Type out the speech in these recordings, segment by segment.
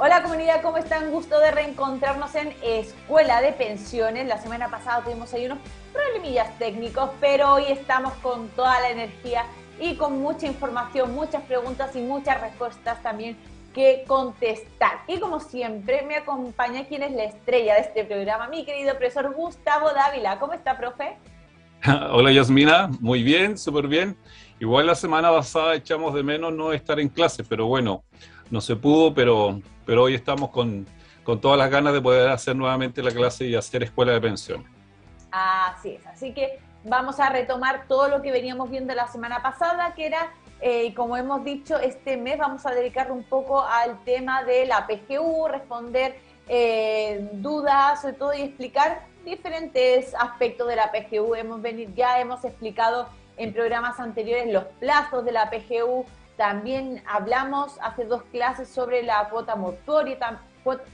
Hola comunidad, ¿cómo están? Gusto de reencontrarnos en Escuela de Pensiones. La semana pasada tuvimos ahí unos problemillas técnicos, pero hoy estamos con toda la energía y con mucha información, muchas preguntas y muchas respuestas también que contestar. Y como siempre, me acompaña quien es la estrella de este programa, mi querido profesor Gustavo Dávila. ¿Cómo está, profe? Hola Yasmina, muy bien, súper bien. Igual la semana pasada echamos de menos no estar en clase, pero bueno, no se pudo, pero, pero hoy estamos con, con todas las ganas de poder hacer nuevamente la clase y hacer escuela de pensión. Así es, así que vamos a retomar todo lo que veníamos viendo la semana pasada, que era, eh, como hemos dicho, este mes vamos a dedicarle un poco al tema de la PGU, responder eh, dudas, sobre todo, y explicar diferentes aspectos de la PGU. Hemos venido, ya hemos explicado en programas anteriores los plazos de la PGU. También hablamos hace dos clases sobre la cuota mortuoria,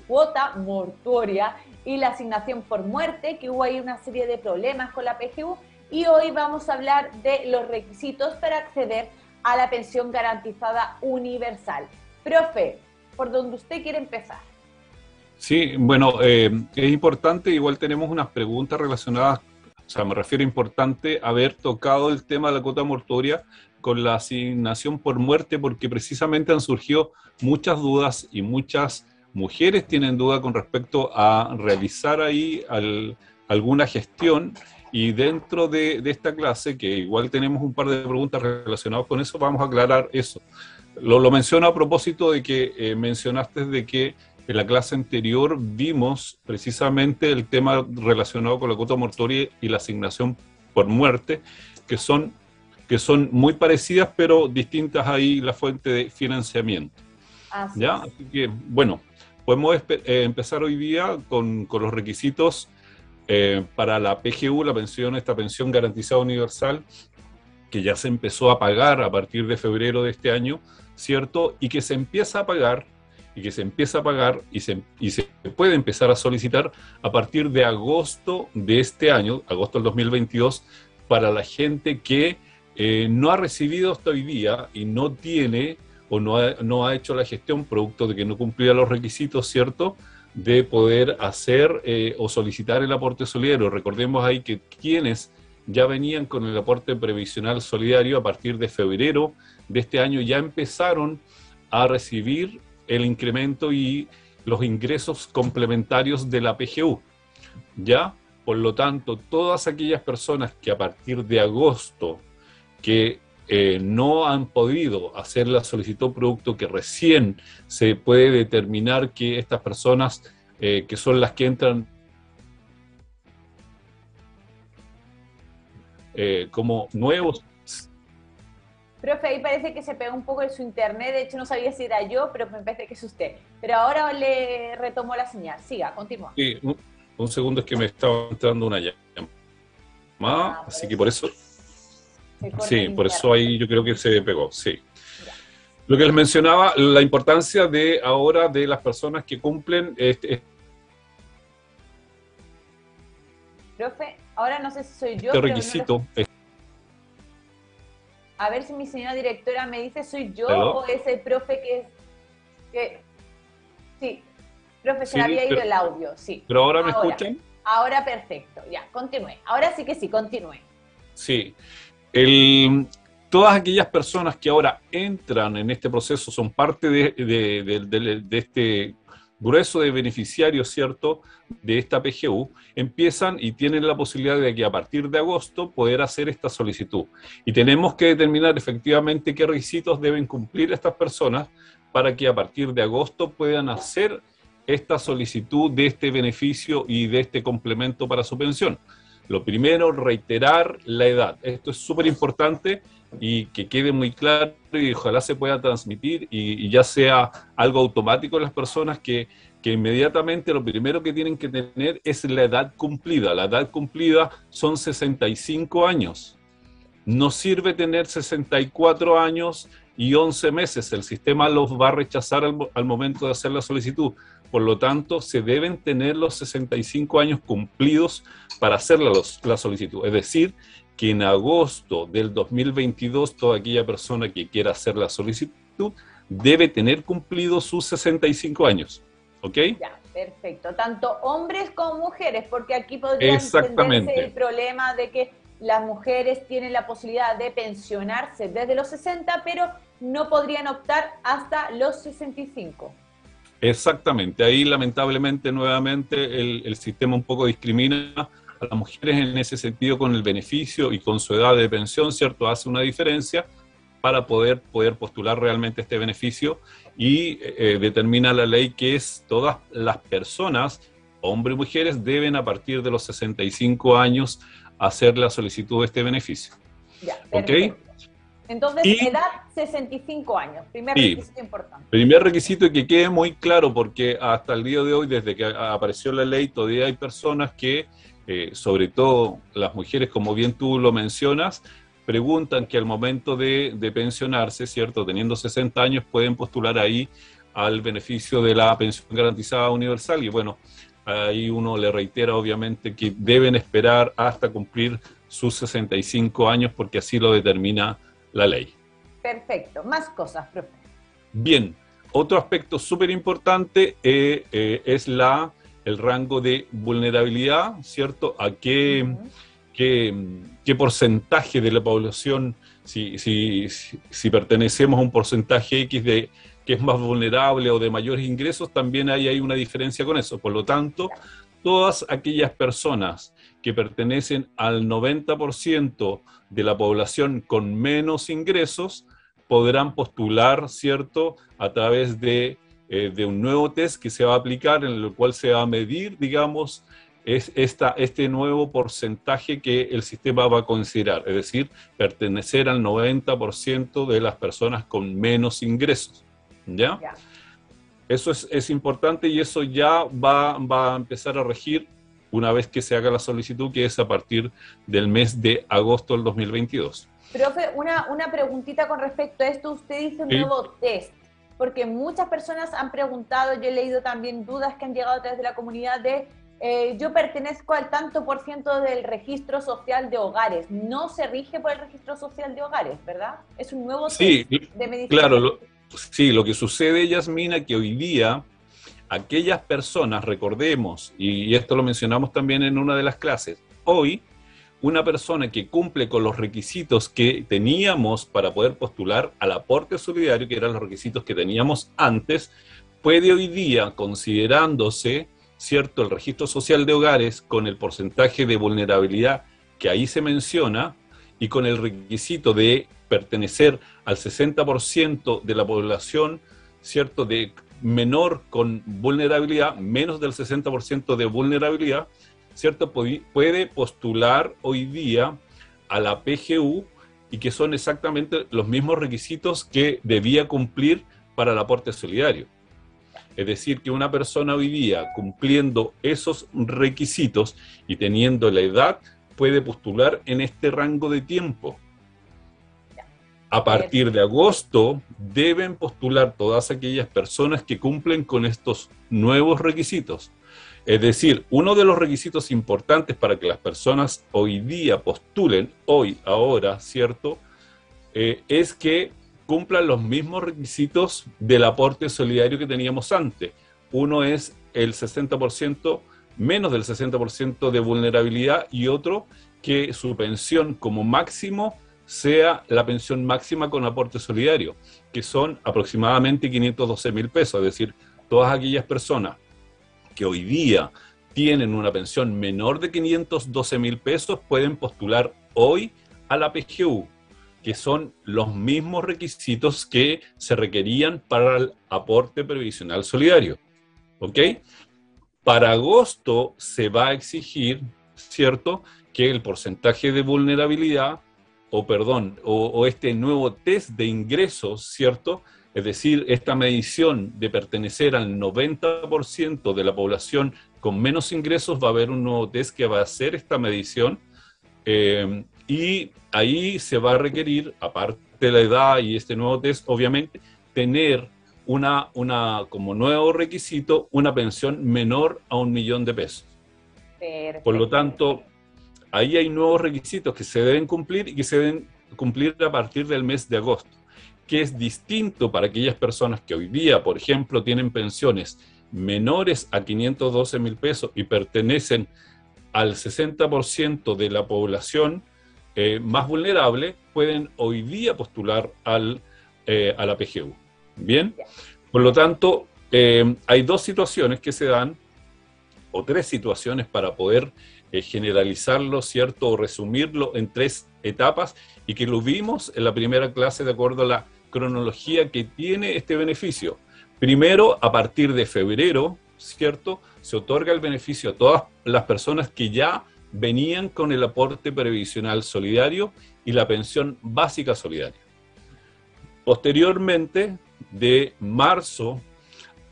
cuota mortuoria y la asignación por muerte, que hubo ahí una serie de problemas con la PGU. Y hoy vamos a hablar de los requisitos para acceder a la pensión garantizada universal. Profe, por donde usted quiere empezar. Sí, bueno, eh, es importante, igual tenemos unas preguntas relacionadas, o sea, me refiero importante haber tocado el tema de la cuota mortuoria con la asignación por muerte, porque precisamente han surgido muchas dudas y muchas mujeres tienen duda con respecto a realizar ahí alguna gestión. Y dentro de, esta clase, que igual tenemos un par de preguntas relacionadas con eso, vamos a aclarar eso. Lo, lo menciono a propósito de que eh, mencionaste de que en la clase anterior vimos precisamente el tema relacionado con la cuota mortuoria y la asignación por muerte, que son, que son muy parecidas, pero distintas ahí la fuente de financiamiento. Así ¿Ya? Así que, bueno, podemos eh, empezar hoy día con, con los requisitos eh, para la PGU, la pensión, esta pensión garantizada universal, que ya se empezó a pagar a partir de febrero de este año, ¿cierto? Y que se empieza a pagar y que se empieza a pagar y se, y se puede empezar a solicitar a partir de agosto de este año, agosto del 2022, para la gente que eh, no ha recibido hasta hoy día y no tiene o no ha, no ha hecho la gestión producto de que no cumplía los requisitos, ¿cierto? De poder hacer eh, o solicitar el aporte solidario. Recordemos ahí que quienes ya venían con el aporte previsional solidario a partir de febrero de este año ya empezaron a recibir el incremento y los ingresos complementarios de la PGU. ¿Ya? Por lo tanto, todas aquellas personas que a partir de agosto que eh, no han podido hacer la solicitud producto que recién se puede determinar que estas personas eh, que son las que entran eh, como nuevos Profe, ahí parece que se pegó un poco en su internet, de hecho no sabía si era yo, pero me parece que es usted. Pero ahora le retomó la señal. Siga, continúa. Sí, un, segundo es que me estaba entrando una llamada, ah, así que por eso... Sí, por eso ahí yo creo que se pegó, sí. Lo que les mencionaba, la importancia de ahora de las personas que cumplen este, Profe, ahora no sé si soy yo. Este requisito. A ver si mi señora directora me dice, ¿soy yo o es el profe que es... Sí, profe, se había ido el audio, sí. ¿Pero ahora, me escuchan? Ahora perfecto, ya, continúe. Ahora sí que sí, continúe. Sí. Todas aquellas personas que ahora entran en este proceso son parte de, de este grueso de beneficiarios, ¿cierto?, de esta PGU, empiezan y tienen la posibilidad de que a partir de agosto poder hacer esta solicitud. Y tenemos que determinar efectivamente qué requisitos deben cumplir estas personas para que a partir de agosto puedan hacer esta solicitud de este beneficio y de este complemento para su pensión. Lo primero, reiterar la edad. Esto es súper importante y que quede muy claro y ojalá se pueda transmitir y, ya sea algo automático en las personas que, que, inmediatamente lo primero que tienen que tener es la edad cumplida. La edad cumplida son 65 años. No sirve tener 64 años y 11 meses. El sistema los va a rechazar al, al momento de hacer la solicitud. Por lo tanto, se deben tener los 65 años cumplidos para hacer la, solicitud. Es decir, que en agosto del 2022 toda aquella persona que quiera hacer la solicitud debe tener cumplido sus 65 años. ¿Ok? Ya, perfecto. Tanto hombres como mujeres, porque aquí podría entenderse el problema de que las mujeres tienen la posibilidad de pensionarse desde los 60, pero no podrían optar hasta los 65. Exactamente, ahí lamentablemente nuevamente el, sistema un poco discrimina a las mujeres en ese sentido con el beneficio y con su edad de pensión, ¿cierto? Hace una diferencia para poder, poder postular realmente este beneficio y eh, determina la ley que es todas las personas, hombres y mujeres, deben a partir de los 65 años hacer la solicitud de este beneficio. Ya, ¿Ok? Entonces, edad 65 años, primer requisito importante. Primer requisito y que quede muy claro, porque hasta el día de hoy, desde que apareció la ley, todavía hay personas que, eh, sobre todo las mujeres, como bien tú lo mencionas, preguntan que al momento de, de, pensionarse, ¿cierto? Teniendo 60 años, pueden postular ahí al beneficio de la pensión garantizada universal. Y bueno, ahí uno le reitera obviamente que deben esperar hasta cumplir sus 65 años porque así lo determina la ley. Perfecto. Más cosas, profe. Bien. Otro aspecto súper importante eh, eh, es la, el rango de vulnerabilidad, ¿cierto? ¿A qué, qué, porcentaje de la población, si, si, si, pertenecemos a un porcentaje X de que es más vulnerable o de mayores ingresos, también hay, hay una diferencia con eso. Por lo tanto, todas aquellas personas que pertenecen al 90% de la población con menos ingresos podrán postular, ¿cierto?, a través de, eh, de, un nuevo test que se va a aplicar, en el cual se va a medir, digamos, es esta, este nuevo porcentaje que el sistema va a considerar, es decir, pertenecer al 90% de las personas con menos ingresos. ¿Ya? Eso es, es, importante y eso ya va, va a empezar a regir una vez que se haga la solicitud, que es a partir del mes de agosto del 2022. Profe, una, una preguntita con respecto a esto. Usted dice un nuevo test, porque muchas personas han preguntado, yo he leído también dudas que han llegado a través de la comunidad de eh, yo pertenezco al tanto por ciento del registro social de hogares. No se rige por el registro social de hogares, ¿verdad? Es un nuevo test de medicina. Claro, sí, lo que sucede, Yasmina, que hoy día aquellas personas, recordemos, y esto lo mencionamos también en una de las clases, hoy una persona que cumple con los requisitos que teníamos para poder postular al aporte solidario, que eran los requisitos que teníamos antes, puede hoy día, considerándose, ¿cierto?, el registro social de hogares con el porcentaje de vulnerabilidad que ahí se menciona y con el requisito de pertenecer al 60% de la población, ¿cierto?, de menor con vulnerabilidad, menos del 60% de vulnerabilidad, ¿cierto? Puede postular hoy día a la PGU y que son exactamente los mismos requisitos que debía cumplir para el aporte solidario. Es decir, que una persona hoy día cumpliendo esos requisitos y teniendo la edad puede postular en este rango de tiempo. A partir de agosto deben postular todas aquellas personas que cumplen con estos nuevos requisitos. Es decir, uno de los requisitos importantes para que las personas hoy día postulen, hoy, ahora, ¿cierto? Eh, es que cumplan los mismos requisitos del aporte solidario que teníamos antes. Uno es el 60%, menos del 60% de vulnerabilidad y otro que su pensión como máximo sea la pensión máxima con aporte solidario, que son aproximadamente 512 mil pesos, es decir, todas aquellas personas que hoy día tienen una pensión menor de 512 mil pesos pueden postular hoy a la PGU, que son los mismos requisitos que se requerían para el aporte previsional solidario. ¿Ok? Para agosto se va a exigir, ¿cierto?, que el porcentaje de vulnerabilidad o perdón, o, este nuevo test de ingresos, ¿cierto? Es decir, esta medición de pertenecer al 90% de la población con menos ingresos, va a haber un nuevo test que va a hacer esta medición eh, y ahí se va a requerir, aparte de la edad y este nuevo test, obviamente, tener una, una como nuevo requisito una pensión menor a un millón de pesos. Por lo tanto, ahí hay nuevos requisitos que se deben cumplir y que se deben cumplir a partir del mes de agosto. que es distinto para aquellas personas que hoy día, por ejemplo, tienen pensiones menores a 512 mil pesos y pertenecen al 60% de la población eh, más vulnerable, pueden hoy día postular al, eh, a la PGU. Bien, por lo tanto, eh, hay dos situaciones que se dan, o tres situaciones para poder generalizarlo, ¿cierto? O resumirlo en tres etapas y que lo vimos en la primera clase de acuerdo a la cronología que tiene este beneficio. Primero, a partir de febrero, ¿cierto? Se otorga el beneficio a todas las personas que ya venían con el aporte previsional solidario y la pensión básica solidaria. Posteriormente, de marzo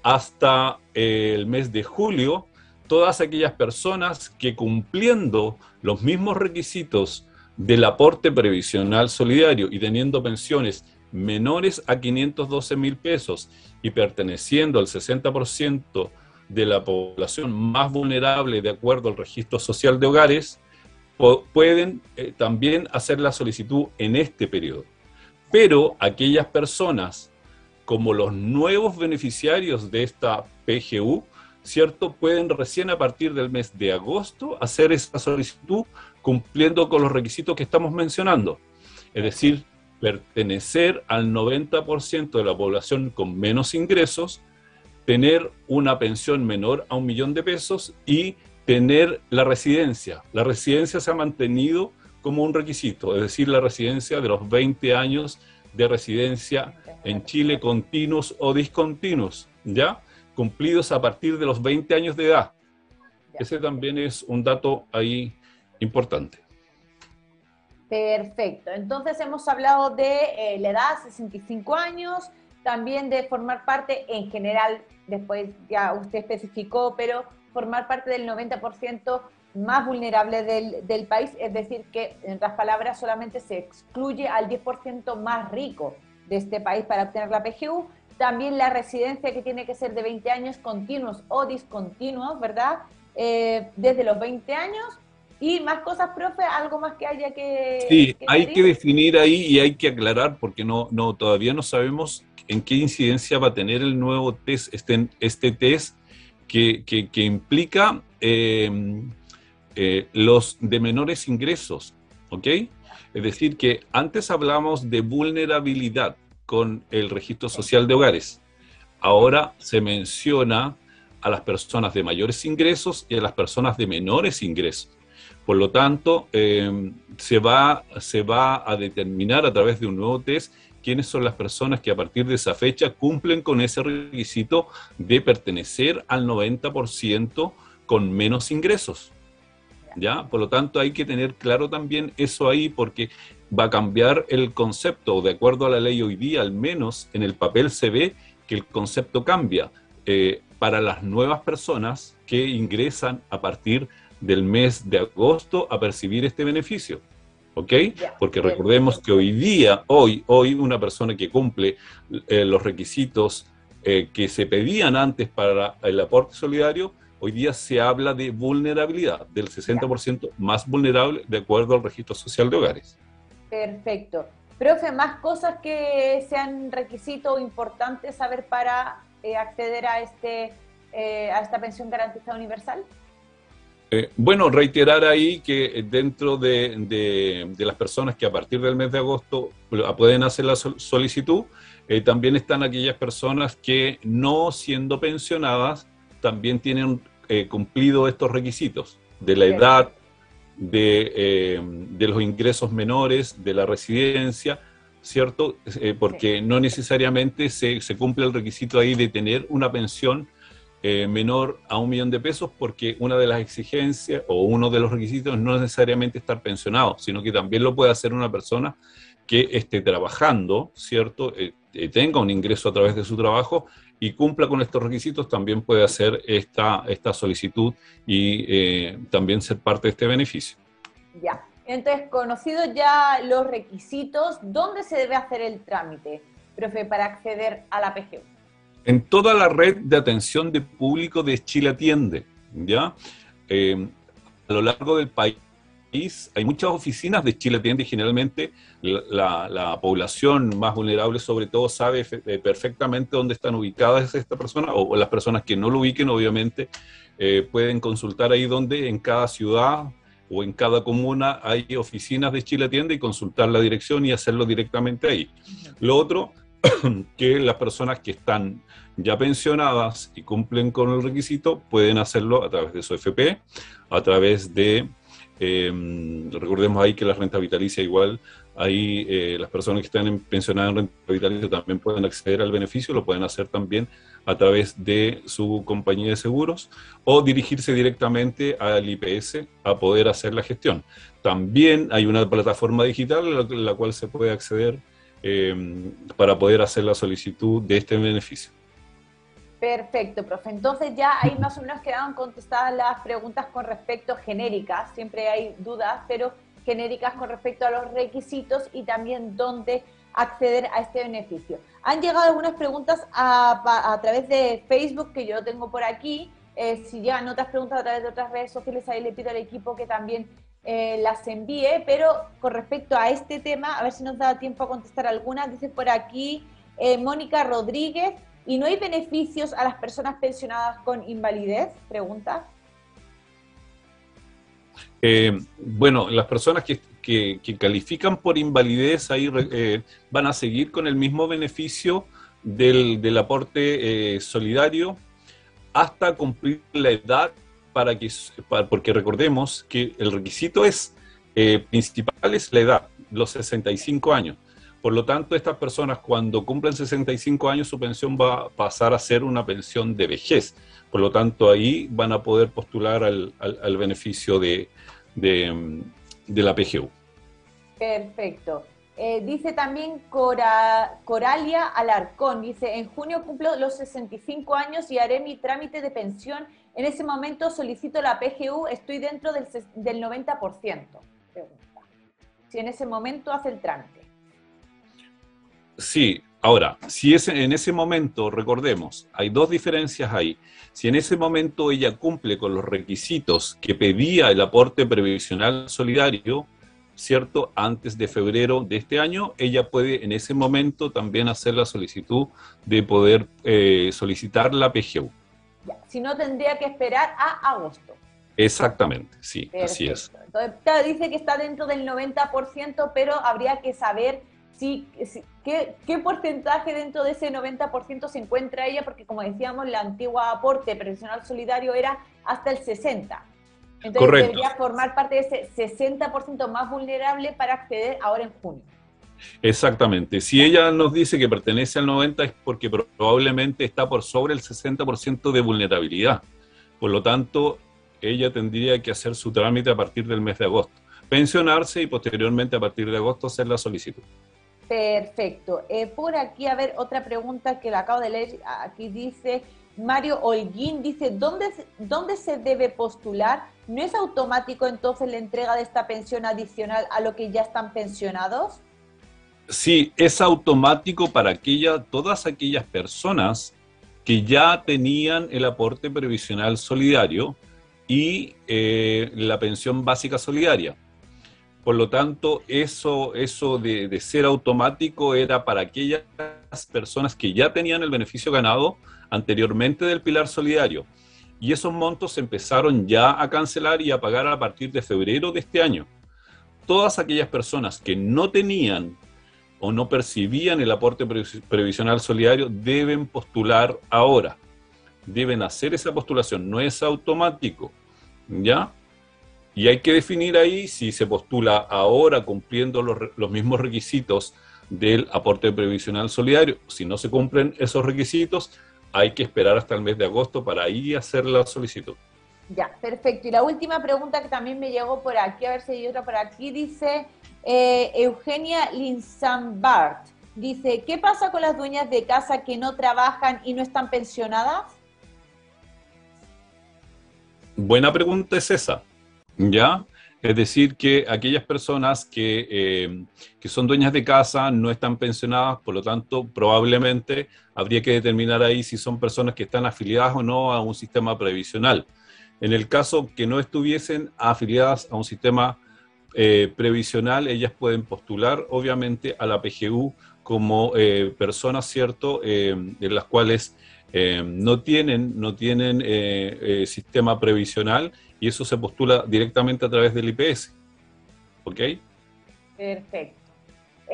hasta el mes de julio, todas aquellas personas que cumpliendo los mismos requisitos del aporte previsional solidario y teniendo pensiones menores a 512 mil pesos y perteneciendo al 60% de la población más vulnerable de acuerdo al registro social de hogares, pueden eh, también hacer la solicitud en este periodo. Pero aquellas personas, como los nuevos beneficiarios de esta PGU, ¿cierto? Pueden recién a partir del mes de agosto hacer esa solicitud cumpliendo con los requisitos que estamos mencionando. Es decir, pertenecer al 90% de la población con menos ingresos, tener una pensión menor a un millón de pesos y tener la residencia. La residencia se ha mantenido como un requisito, es decir, la residencia de los 20 años de residencia en Chile continuos o discontinuos, ¿ya? Cumplidos a partir de los 20 años de edad. Ese también es un dato ahí importante. Perfecto. Entonces hemos hablado de eh, la edad, 65 años, también de formar parte en general, después ya usted especificó, pero formar parte del 90% más vulnerable del, del, país, es decir, que en otras palabras solamente se excluye al 10% más rico de este país para obtener la PGU. También la residencia que tiene que ser de 20 años continuos o discontinuos, ¿verdad? Eh, desde los 20 años y más cosas, profe, algo más que haya que... Sí, hay que definir ahí y hay que aclarar porque no, no, todavía no sabemos en qué incidencia va a tener el nuevo test, este, este test que, que, implica em, eh, los de menores ingresos, ¿ok? Es decir, que antes hablamos de vulnerabilidad con el registro social de hogares. Ahora se menciona a las personas de mayores ingresos y a las personas de menores ingresos. Por lo tanto, em, se, va, se va a determinar a través de un nuevo test quiénes son las personas que a partir de esa fecha cumplen con ese requisito de pertenecer al 90% con menos ingresos. ¿Ya? Por lo tanto, hay que tener claro también eso ahí porque va a cambiar el concepto, de acuerdo a la ley hoy día, al menos en el papel se ve que el concepto cambia eh, para las nuevas personas que ingresan a partir de del mes de agosto a percibir este beneficio. ¿Ok? Porque recordemos que hoy día, hoy, hoy una persona que cumple eh, los requisitos eh, que se pedían antes para el aporte solidario, hoy día se habla de vulnerabilidad, del 60% más vulnerable de acuerdo al registro social de hogares. Perfecto. Profe, más cosas que sean requisito importantes saber para eh, acceder a, este, a esta pensión garantizada universal. Eh, bueno, reiterar ahí que dentro de, las personas que a partir del mes de agosto pueden hacer la solicitud, eh, también están aquellas personas que no siendo pensionadas también tienen eh, cumplido estos requisitos de la edad, de, los ingresos menores, de la residencia, ¿cierto? porque no necesariamente se, se cumple el requisito ahí de tener una pensión eh, menor a un millón de pesos porque una de las exigencias o uno de los requisitos no es necesariamente estar pensionado, sino que también lo puede hacer una persona que esté trabajando, ¿cierto? Eh, eh, tenga un ingreso a través de su trabajo y cumpla con estos requisitos, también puede hacer esta, esta solicitud y también ser parte de este beneficio. Ya, entonces, conocidos ya los requisitos, ¿dónde se debe hacer el trámite, profe, para acceder a la PGU? en toda la red de atención de público de Chile Atiende, ¿ya? Eh, a lo largo del país hay muchas oficinas de Chile Tienda y generalmente la, población más vulnerable sobre todo sabe eh, perfectamente dónde están ubicadas esta persona o, las personas que no lo ubiquen obviamente eh, pueden consultar ahí donde en cada ciudad o en cada comuna hay oficinas de Chile Tienda y consultar la dirección y hacerlo directamente ahí. Lo otro, que las personas que están ya pensionadas y cumplen con el requisito pueden hacerlo a través de su FP, a través de Em, recordemos ahí que la renta vitalicia igual, ahí eh, las personas que están pensionadas en renta vitalicia también pueden acceder al beneficio, lo pueden hacer también a través de su compañía de seguros o dirigirse directamente al IPS a poder hacer la gestión. También hay una plataforma digital en la, cual se puede acceder em, para poder hacer la solicitud de este beneficio. Perfecto, profe. Entonces ya ahí más o menos quedaron contestadas las preguntas con respecto genéricas, siempre hay dudas, pero genéricas con respecto a los requisitos y también dónde acceder a este beneficio. Han llegado algunas preguntas a, través de Facebook que yo tengo por aquí. Eh, si llegan otras preguntas a través de otras redes sociales, ahí le pido al equipo que también eh, las envíe. Pero con respecto a este tema, a ver si nos da tiempo a contestar algunas. Dice por aquí eh, Mónica Rodríguez, ¿Y no hay beneficios a las personas pensionadas con invalidez? Pregunta. Eh, bueno, las personas que, califican por invalidez ahí eh, van a seguir con el mismo beneficio del, aporte eh, solidario hasta cumplir la edad para que, porque recordemos que el requisito es principal es la edad, los 65 años. Por lo tanto, estas personas cuando cumplen 65 años su pensión va a pasar a ser una pensión de vejez. Por lo tanto, ahí van a poder postular al, beneficio de, la PGU. Perfecto. Eh, dice también Coralia Alarcón, dice, en junio cumplo los 65 años y haré mi trámite de pensión. En ese momento solicito la PGU, estoy dentro del, del 90%. Pregunta. Si en ese momento hace el trámite. Sí, ahora, si es en ese momento, recordemos, hay dos diferencias ahí. Si en ese momento ella cumple con los requisitos que pedía el aporte previsional solidario, ¿cierto? Antes de febrero de este año, ella puede en ese momento también hacer la solicitud de poder eh, solicitar la PGU. si no, tendría que esperar a agosto. Exactamente, sí, así es. Entonces, dice que está dentro del 90%, pero habría que saber sí, ¿qué, porcentaje dentro de ese 90% se encuentra ella? Porque como decíamos, la antigua aporte previsional solidario era hasta el 60%. Entonces debería formar parte de ese 60% más vulnerable para acceder ahora en junio. Exactamente. Si ella nos dice que pertenece al 90 es porque probablemente está por sobre el 60% de vulnerabilidad. Por lo tanto, ella tendría que hacer su trámite a partir del mes de agosto, pensionarse y posteriormente a partir de agosto hacer la solicitud. Perfecto. Eh, por aquí, a ver, otra pregunta que la acabo de leer. Aquí dice, Mario Holguín dice, ¿dónde, ¿dónde se debe postular? ¿No es automático entonces la entrega de esta pensión adicional a lo que ya están pensionados? Sí, es automático para aquella, todas aquellas personas que ya tenían el aporte previsional solidario y eh, la pensión básica solidaria. Por lo tanto, eso, eso de, ser automático era para aquellas personas que ya tenían el beneficio ganado anteriormente del pilar solidario. Y esos montos se empezaron ya a cancelar y a pagar a partir de febrero de este año. Todas aquellas personas que no tenían o no percibían el aporte previsional solidario deben postular ahora. Deben hacer esa postulación, no es automático. ¿Ya? Y hay que definir ahí si se postula ahora cumpliendo los, mismos requisitos del aporte previsional solidario. Si no se cumplen esos requisitos, hay que esperar hasta el mes de agosto para ir a hacer la solicitud. Ya, perfecto. Y la última pregunta que también me llegó por aquí, a ver si hay otra por aquí, dice eh, Eugenia Linsambart. Dice, ¿qué pasa con las dueñas de casa que no trabajan y no están pensionadas? Buena pregunta es esa. ¿Ya? Es decir, que aquellas personas eh, que, son dueñas de casa no están pensionadas, por lo tanto, probablemente habría que determinar ahí si son personas que están afiliadas o no a un sistema previsional. En el caso que no estuviesen afiliadas a un sistema eh, previsional, ellas pueden postular, obviamente, a la PGU como eh, personas, ¿cierto?, en las cuales no tienen, no tienen sistema previsional y eso se postula directamente a través del IPS. ¿Ok? Perfecto.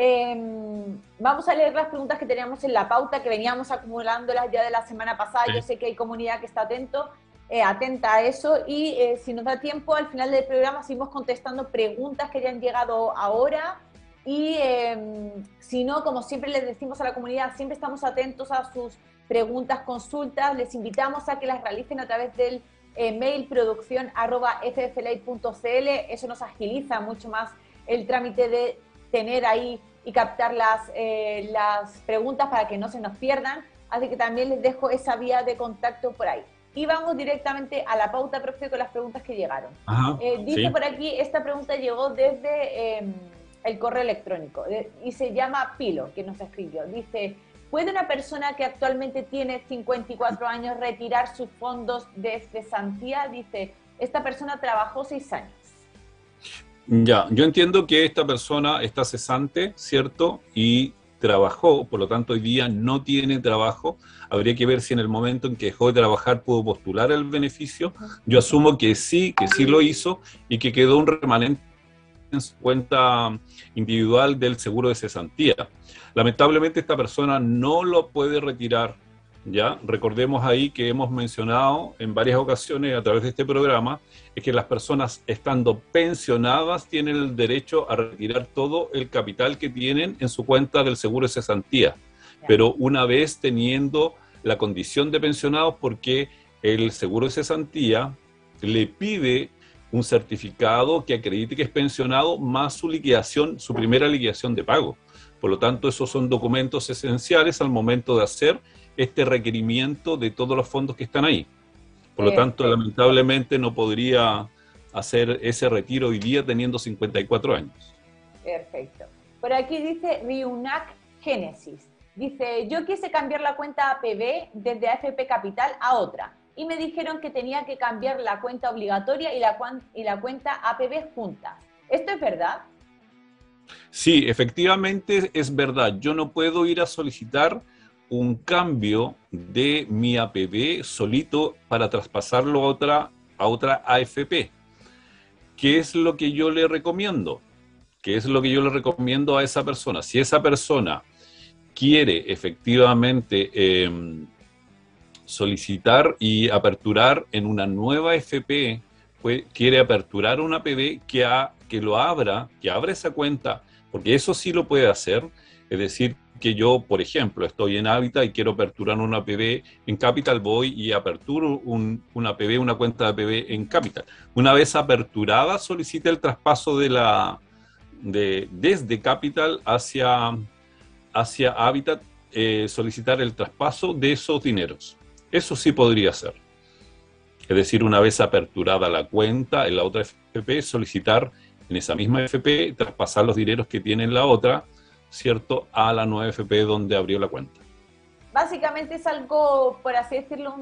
Em, vamos a leer las preguntas que teníamos en la pauta, que veníamos acumulándolas ya de la semana pasada. Yo sé que hay comunidad que está atento, eh, atenta a eso y eh, si nos da tiempo, al final del programa seguimos contestando preguntas que ya han llegado ahora. Y em, si no, como siempre les decimos a la comunidad, siempre estamos atentos a sus preguntas, consultas. Les invitamos a que las realicen a través del eh, mail producción arroba Eso nos agiliza mucho más el trámite de tener ahí y captar las, eh, las preguntas para que no se nos pierdan. Así que también les dejo esa vía de contacto por ahí. Y vamos directamente a la pauta, profe, con las preguntas que llegaron. Eh, dice por aquí, esta pregunta llegó desde em, el correo electrónico y se llama Pilo, que nos escribió. Dice, ¿puede una persona que actualmente tiene 54 años retirar sus fondos de cesantía? Dice, esta persona trabajó seis años. Ya, yo entiendo que esta persona está cesante, ¿cierto? Y trabajó, por lo tanto hoy día no tiene trabajo. Habría que ver si en el momento en que dejó de trabajar pudo postular el beneficio. Yo asumo que sí, que sí lo hizo y que quedó un remanente en su cuenta individual del seguro de cesantía. Lamentablemente esta persona no lo puede retirar ¿ya? Recordemos ahí que hemos mencionado en varias ocasiones a través de este programa, es que las personas estando pensionadas tienen el derecho a retirar todo el capital que tienen en su cuenta del seguro de cesantía, pero una vez teniendo la condición de pensionados porque el seguro de cesantía le pide un certificado que acredite que es pensionado más su liquidación, su primera liquidación de pago. Por lo tanto, esos son documentos esenciales al momento de hacer este requerimiento de todos los fondos que están ahí. Por lo tanto, lamentablemente no podría hacer ese retiro hoy día teniendo 54 años. Perfecto. Por aquí dice Riunac Génesis. Dice, yo quise cambiar la cuenta APB desde AFP Capital a otra y me dijeron que tenía que cambiar la cuenta obligatoria y la, y la cuenta APB juntas. ¿Esto es verdad? Sí, efectivamente es verdad. Yo no puedo ir a solicitar un cambio de mi APB solito para traspasarlo a otra, a otra AFP. ¿Qué es lo que yo le recomiendo? ¿Qué es lo que yo le recomiendo a esa persona? Si esa persona quiere efectivamente em, solicitar y aperturar en una nueva AFP, pues, quiere aperturar una APB que, que lo abra, que abra esa cuenta, porque eso sí lo puede hacer, es decir, que yo, por ejemplo, estoy en Habitat y quiero aperturar una APB en Capital, voy y aperturo una APB, una cuenta de APB en Capital. Una vez aperturada, solicita el traspaso de la, de, desde Capital hacia, hacia Habitat, eh, solicitar el traspaso de esos dineros. Eso sí podría ser. Es decir, una vez aperturada la cuenta en la otra FP, solicitar en esa misma FP, traspasar los dineros que tiene en la otra ¿cierto?, a la nueva FP donde abrió la cuenta. Básicamente es algo, por así decirlo,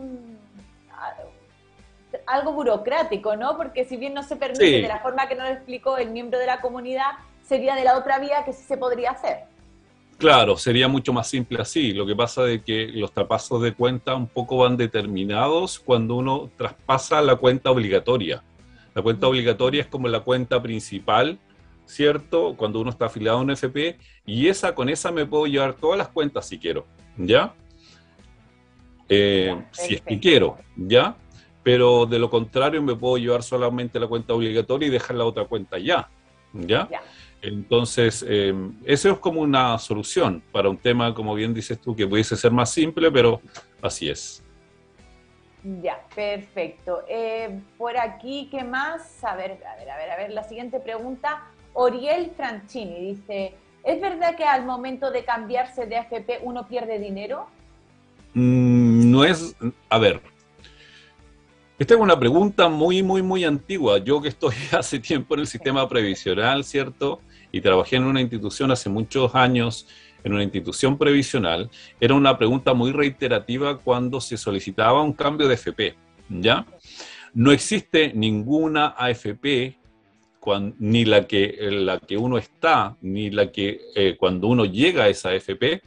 algo burocrático, ¿no? Porque si bien no se permite de la forma que nos lo explicó el miembro de la comunidad, sería de la otra vía que sí se podría hacer. Claro, sería mucho más simple así. Lo que pasa es que los traspasos de cuenta un poco van determinados cuando uno traspasa la cuenta obligatoria. La cuenta obligatoria es como la cuenta principal ¿cierto? Cuando uno está afiliado a un FP, y esa con esa me puedo llevar todas las cuentas si quiero, ¿ya? Eh, si es que quiero, ¿ya? Pero de lo contrario me puedo llevar solamente la cuenta obligatoria y dejar la otra cuenta ya, ¿ya? Entonces, eh, eso es como una solución para un tema, como bien dices tú, que pudiese ser más simple, pero así es. Ya, perfecto. Eh, por aquí, ¿qué más? A ver, a ver, a ver, a ver, la siguiente pregunta. Oriel Franchini dice, ¿es verdad que al momento de cambiarse de AFP uno pierde dinero? Mm, no es, a ver, esta es una pregunta muy, muy, muy antigua. Yo que estoy hace tiempo en el sistema previsional, ¿cierto? Y trabajé en una institución hace muchos años, en una institución previsional, era una pregunta muy reiterativa cuando se solicitaba un cambio de FP, ¿ya? No existe ninguna AFP ni la que, la que uno está, ni la que eh, cuando uno llega a esa FP, en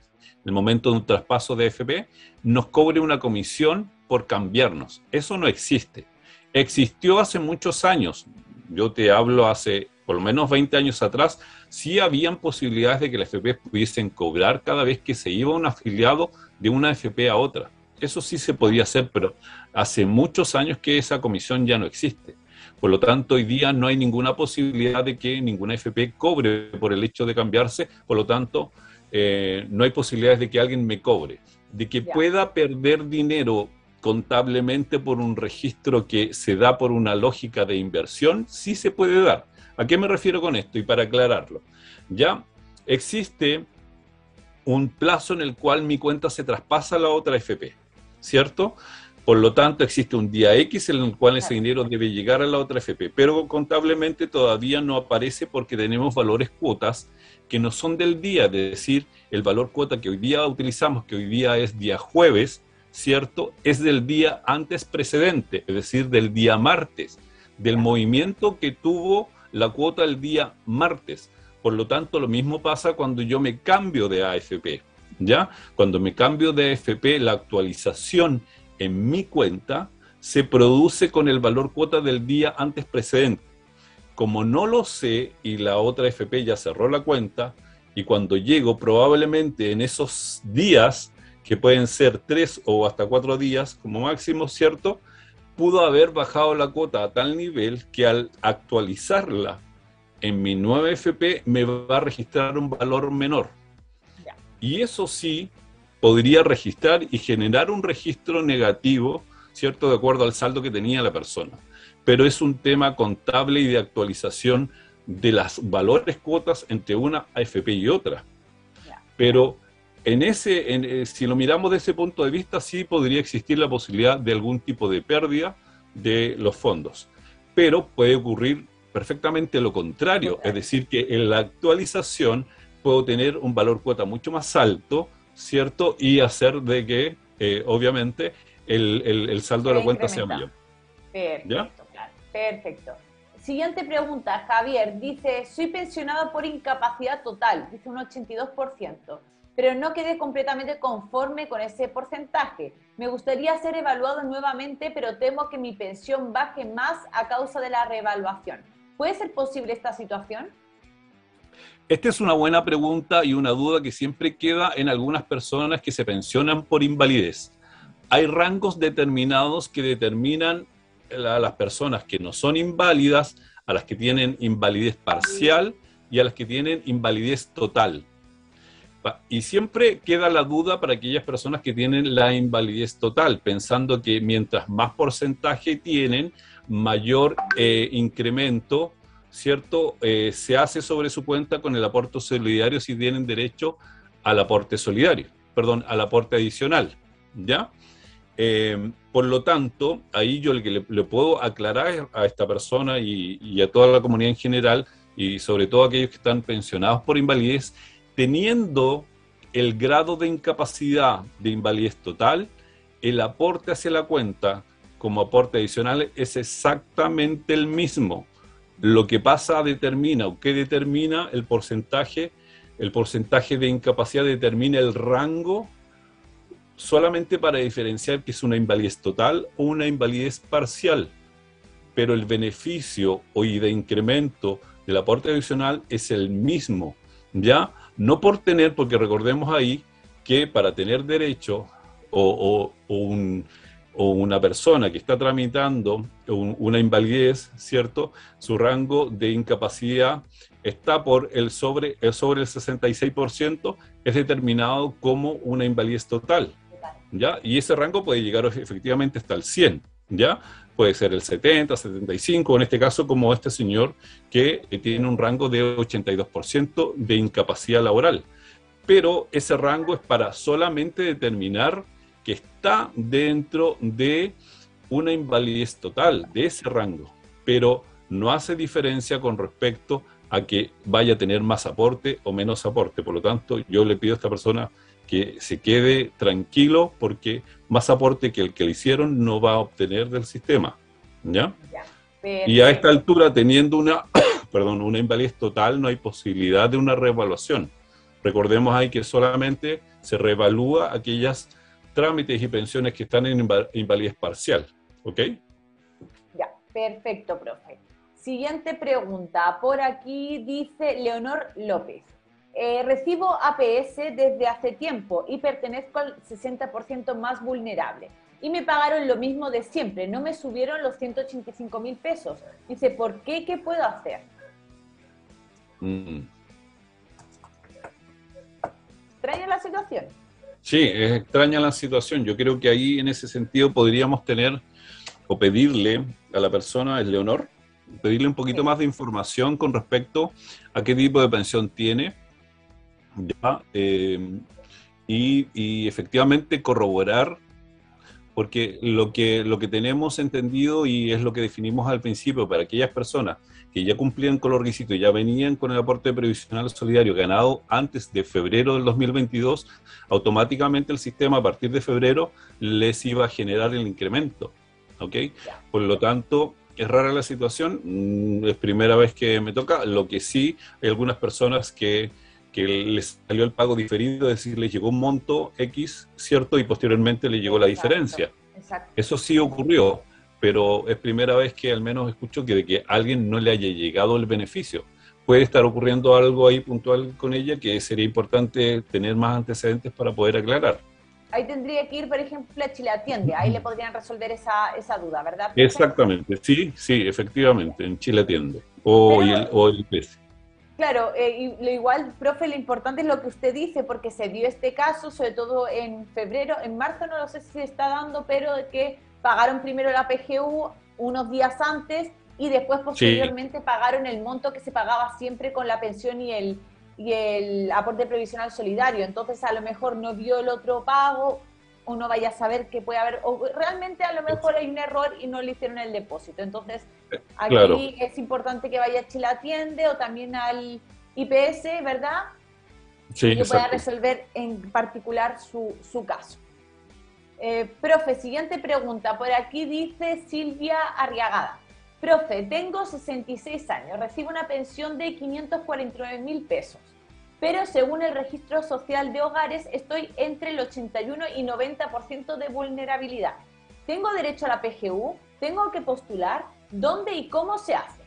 el momento de un traspaso de FP, nos cobre una comisión por cambiarnos. Eso no existe. Existió hace muchos años. Yo te hablo hace por lo menos 20 años atrás, sí habían posibilidades de que la FP pudiesen cobrar cada vez que se iba un afiliado de una FP a otra. Eso sí se podía hacer, pero hace muchos años que esa comisión ya no existe. Por lo tanto, hoy día no hay ninguna posibilidad de que ninguna FP cobre por el hecho de cambiarse. Por lo tanto, eh, no hay posibilidades de que alguien me cobre. De que pueda perder dinero contablemente por un registro que se da por una lógica de inversión, sí se puede dar. ¿A qué me refiero con esto? Y para aclararlo, ya existe un plazo en el cual mi cuenta se traspasa a la otra FP, ¿cierto? Por lo tanto, existe un día X en el cual ese dinero debe llegar a la otra FP, pero contablemente todavía no aparece porque tenemos valores cuotas que no son del día, es decir, el valor cuota que hoy día utilizamos, que hoy día es día jueves, ¿cierto? Es del día antes precedente, es decir, del día martes, del movimiento que tuvo la cuota el día martes. Por lo tanto, lo mismo pasa cuando yo me cambio de AFP. ¿Ya? Cuando me cambio de AFP, la actualización en mi cuenta se produce con el valor cuota del día antes precedente. Como no lo sé y la otra AFP ya cerró la cuenta, y cuando llego probablemente en esos días, que pueden ser tres o hasta cuatro días como máximo, ¿cierto? Pudo haber bajado la cuota a tal nivel que al actualizarla en mi nueva FP me va a registrar un valor menor. Y eso sí podría registrar y generar un registro negativo, ¿cierto? De acuerdo al saldo que tenía la persona. Pero es un tema contable y de actualización de las valores cuotas entre una AFP y otra. Pero en ese, eh, si lo miramos desde ese punto de vista, sí podría existir la posibilidad de algún tipo de pérdida de los fondos. Pero puede ocurrir perfectamente lo contrario, es decir, que en la actualización puedo tener un valor cuota mucho más alto, ¿cierto? Y hacer de que, eh, obviamente, el, saldo de la cuenta sea mayor. Perfecto, claro. Perfecto. Siguiente pregunta, Javier. Dice, soy pensionado por incapacidad total, dice un 82% pero no quedé completamente conforme con ese porcentaje. Me gustaría ser evaluado nuevamente, pero temo que mi pensión baje más a causa de la reevaluación. ¿Puede ser posible esta situación? Esta es una buena pregunta y una duda que siempre queda en algunas personas que se pensionan por invalidez. Hay rangos determinados que determinan a las personas que no son inválidas, a las que tienen invalidez parcial y a las que tienen invalidez total. Y siempre queda la duda para aquellas personas que tienen la invalidez total, pensando que mientras más porcentaje tienen, mayor eh, incremento, ¿cierto? Eh, se hace sobre su cuenta con el aporte solidario si tienen derecho al aporte solidario, perdón, al aporte adicional, ¿ya? Eh, por lo tanto, ahí yo le, le, puedo aclarar a esta persona y, y a toda la comunidad en general, y sobre todo aquellos que están pensionados por invalidez, teniendo el grado de incapacidad de invalidez total, el aporte hacia la cuenta como aporte adicional es exactamente el mismo. Lo que pasa determina o que determina el porcentaje, el porcentaje de incapacidad determina el rango solamente para diferenciar que es una invalidez total o una invalidez parcial. Pero el beneficio o de incremento del aporte adicional es el mismo, ¿ya? No por tener, porque recordemos ahí que para tener derecho o, una persona que está tramitando una invalidez, ¿cierto? Su rango de incapacidad está por el sobre el, sobre el 66%, es determinado como una invalidez total, ¿ya? Y ese rango puede llegar efectivamente hasta el 100, ¿ya? puede ser el 70, 75, en este caso como este señor que tiene un rango de 82% de incapacidad laboral. Pero ese rango es para solamente determinar que está dentro de una invalidez total, de ese rango, pero no hace diferencia con respecto a que vaya a tener más aporte o menos aporte. Por lo tanto, yo le pido a esta persona que se quede tranquilo porque más aporte que el que le hicieron no va a obtener del sistema. ¿Ya? y a esta altura, teniendo una, perdón, una invalidez total, no hay posibilidad de una reevaluación. Recordemos ahí que solamente se reevalúa aquellas trámites y pensiones que están en invalidez parcial. ¿Ok? Ya, perfecto, profe. Siguiente pregunta. Por aquí dice Leonor López. Eh, recibo APS desde hace tiempo y pertenezco al 60% más vulnerable. Y me pagaron lo mismo de siempre, no me subieron los 185 mil pesos. Dice, ¿por qué? ¿Qué puedo hacer? Mm. ¿Extraña la situación? Sí, es extraña la situación. Yo creo que ahí en ese sentido podríamos tener o pedirle a la persona, es Leonor, pedirle un poquito más de información con respecto a qué tipo de pensión tiene Eh, y, efectivamente corroborar porque lo que, lo que tenemos entendido y es lo que definimos al principio para aquellas personas que ya cumplían con los requisitos ya venían con el aporte previsional solidario ganado antes de febrero del 2022, automáticamente el sistema a partir de febrero les iba a generar el incremento. ¿ok? Por lo tanto, es rara la situación, mm, es primera vez que me toca, lo que sí hay algunas personas que que les salió el pago diferido, es decir, les llegó un monto X, ¿cierto? Y posteriormente le llegó la diferencia. Eso sí ocurrió, pero es primera vez que al menos escucho que de que a alguien no le haya llegado el beneficio. Puede estar ocurriendo algo ahí puntual con ella que sería importante tener más antecedentes para poder aclarar. Ahí tendría que ir, por ejemplo, a Chile Atiende, ahí le podrían resolver esa, esa duda, ¿verdad? Exactamente, sí, sí, efectivamente, en Chile Atiende, o, el, o el Claro, eh, lo igual, profe, lo importante es lo que usted dice, porque se dio este caso, sobre todo en febrero, en marzo no lo sé si se está dando, pero de que pagaron primero la PGU unos días antes y después posteriormente pagaron el monto que se pagaba siempre con la pensión y el, y el aporte previsional solidario. Entonces a lo mejor no vio el otro pago, uno vaya a saber que puede haber, o realmente a lo mejor hay un error y no le hicieron el depósito. Entonces, aquí es importante que vaya a Chile Atiende o también al IPS, ¿verdad? Sí, que pueda resolver en particular su, su caso. Eh, profe, siguiente pregunta. Por aquí dice Silvia Arriagada. Profe, tengo 66 años, recibo una pensión de 549 mil pesos pero según el registro social de hogares estoy entre el 81 y 90% de vulnerabilidad. ¿Tengo derecho a la PGU? ¿Tengo que postular? ¿Dónde y cómo se hace?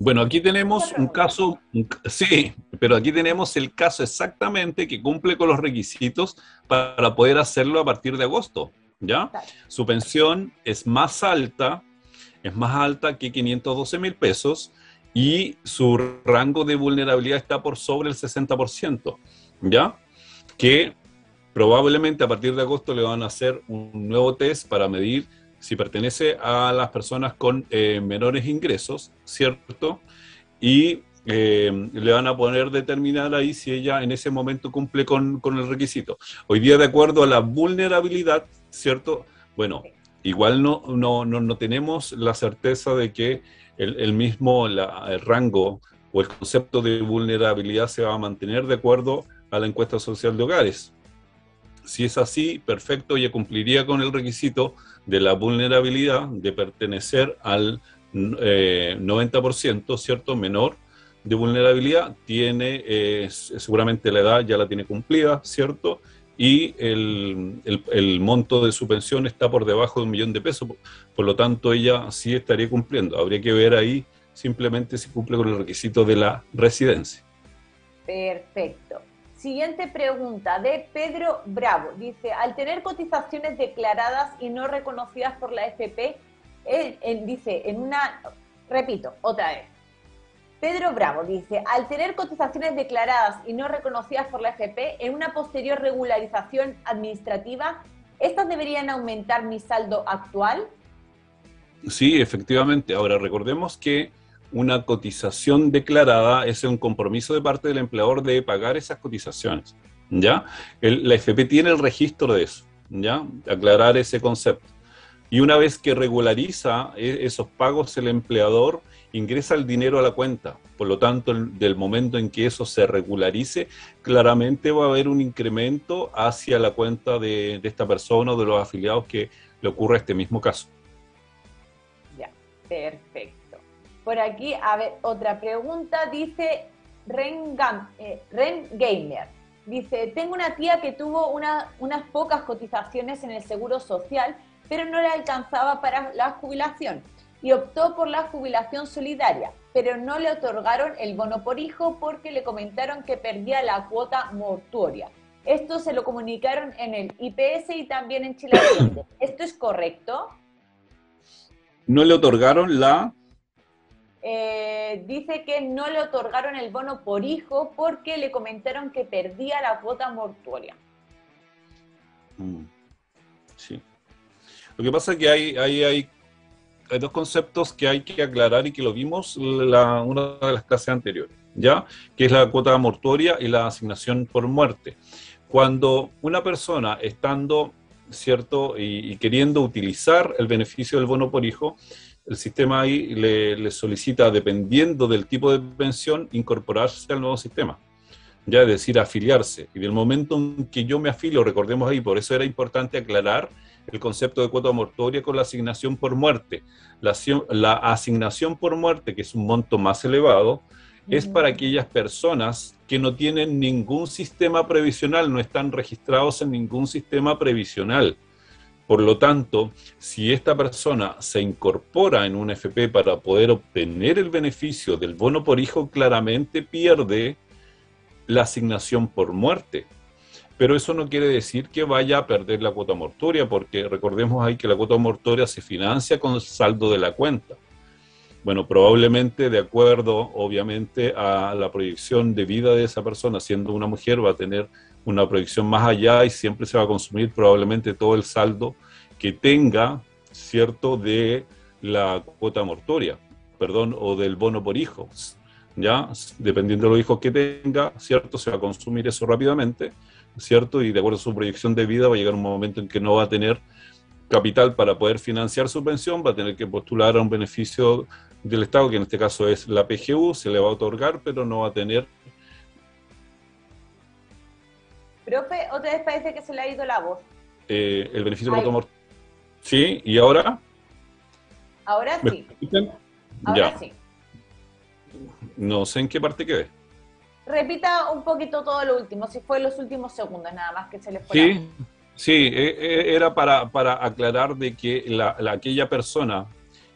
Bueno, aquí tenemos un caso, sí, pero aquí tenemos el caso exactamente que cumple con los requisitos para poder hacerlo a partir de agosto, ¿ya? Su pensión es más alta, es más alta que 512 mil pesos, y su rango de vulnerabilidad está por sobre el 60%, ¿ya? Que probablemente a partir de agosto le van a hacer un nuevo test para medir si pertenece a las personas con eh, menores ingresos, ¿cierto? Y eh, le van a poner determinar ahí si ella en ese momento cumple con, con, el requisito. Hoy día, de acuerdo a la vulnerabilidad, ¿cierto? Bueno, igual no, no, no, no tenemos la certeza de que el, mismo el rango o el concepto de vulnerabilidad se va a mantener de acuerdo a la encuesta social de hogares. Si es así, perfecto, ya cumpliría con el requisito de la vulnerabilidad de pertenecer al 90%, eh, ¿cierto? Menor de vulnerabilidad, tiene eh, seguramente la edad ya la tiene cumplida, ¿cierto? Y el, el, monto de su pensión está por debajo de un millón de pesos, por, lo tanto ella sí estaría cumpliendo. Habría que ver ahí simplemente si cumple con el requisito de la residencia. Perfecto. Siguiente pregunta de Pedro Bravo. Dice, al tener cotizaciones declaradas y no reconocidas por la FP, él dice, en una, repito, otra vez, Pedro Bravo dice, al tener cotizaciones declaradas y no reconocidas por la FP, en una posterior regularización administrativa, ¿estas deberían aumentar mi saldo actual? Sí, efectivamente. Ahora recordemos que una cotización declarada es un compromiso de parte del empleador de pagar esas cotizaciones. ¿Ya? la FP tiene el registro de eso. ¿Ya? Aclarar ese concepto. Y una vez que regulariza e, esos pagos el empleador, ingresa el dinero a la cuenta. Por lo tanto, del momento en que eso se regularice, claramente va a haber un incremento hacia la cuenta de, esta persona o de los afiliados que le ocurre este mismo caso. Ya, perfecto. Por aquí, a ver, otra pregunta, dice Ren, eh, Gamer. Dice, tengo una tía que tuvo unas pocas cotizaciones en el Seguro Social, pero no le alcanzaba para la jubilación y optó por la jubilación solidaria, pero no le otorgaron el bono por hijo porque le comentaron que perdía la cuota mortuoria. Esto se lo comunicaron en el IPS y también en Chile. ¿Esto es correcto? No le otorgaron la... Eh, dice que no le otorgaron el bono por hijo porque le comentaron que perdía la cuota mortuoria. Mm. Sí. Lo que pasa es que hay, hay, hay, dos conceptos que hay que aclarar y que lo vimos la, una de las clases anteriores, ¿ya? Que es la cuota mortuoria y la asignación por muerte. Cuando una persona estando, ¿cierto? Y, queriendo utilizar el beneficio del bono por hijo, el sistema ahí le, solicita, dependiendo del tipo de pensión, incorporarse al nuevo sistema ya es decir, afiliarse. Y del momento en que yo me afilio, recordemos ahí, por eso era importante aclarar el concepto de cuota mortuoria con la asignación por muerte. La, asignación por muerte, que es un monto más elevado, es para aquellas personas que no tienen ningún sistema previsional, no están registrados en ningún sistema previsional. Por lo tanto, si esta persona se incorpora en un FP para poder obtener el beneficio del bono por hijo, claramente pierde la asignación por muerte pero eso no quiere decir que vaya a perder la cuota mortuoria, porque recordemos ahí que la cuota mortuoria se financia con el saldo de la cuenta. Bueno, probablemente de acuerdo, obviamente, a la proyección de vida de esa persona, siendo una mujer, va a tener una proyección más allá y siempre se va a consumir probablemente todo el saldo que tenga, ¿cierto?, de la cuota mortuoria, perdón, o del bono por hijos. ¿Ya? Dependiendo de los hijos que tenga, ¿cierto? Se va a consumir eso rápidamente ¿cierto? Y de acuerdo a su proyección de vida va a llegar un momento en que no va a tener capital para poder financiar su pensión, va a tener que postular a un beneficio del Estado, que en este caso es la PGU, se le va a otorgar, pero no va a tener... Profe, otra vez parece que se le ha ido la voz. Eh, el beneficio del voto Sí, ¿y ahora? Ahora sí. Ahora sí. No sé en qué parte quedé repita un poquito todo lo último, si fue los últimos segundos nada más que se le fue. Sí, sí, e, e, era para, para aclarar de que la, aquella persona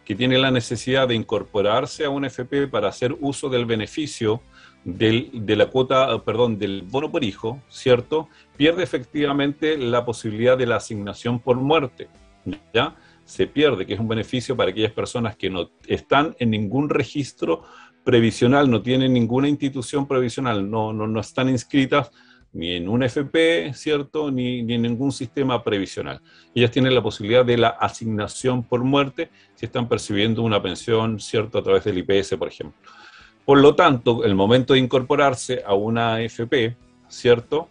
que tiene la necesidad de incorporarse a un FP para hacer uso del beneficio del, de la cuota, perdón, del bono por hijo, ¿cierto? Pierde efectivamente la posibilidad de la asignación por muerte, ¿ya? Se pierde, que es un beneficio para aquellas personas que no están en ningún registro previsional, no tienen ninguna institución previsional, no, no, no están inscritas ni en un FP, ¿cierto? Ni, en ningún sistema previsional. Ellas tienen la posibilidad de la asignación por muerte si están percibiendo una pensión, ¿cierto? A través del IPS, por ejemplo. Por lo tanto, el momento de incorporarse a una FP, ¿cierto?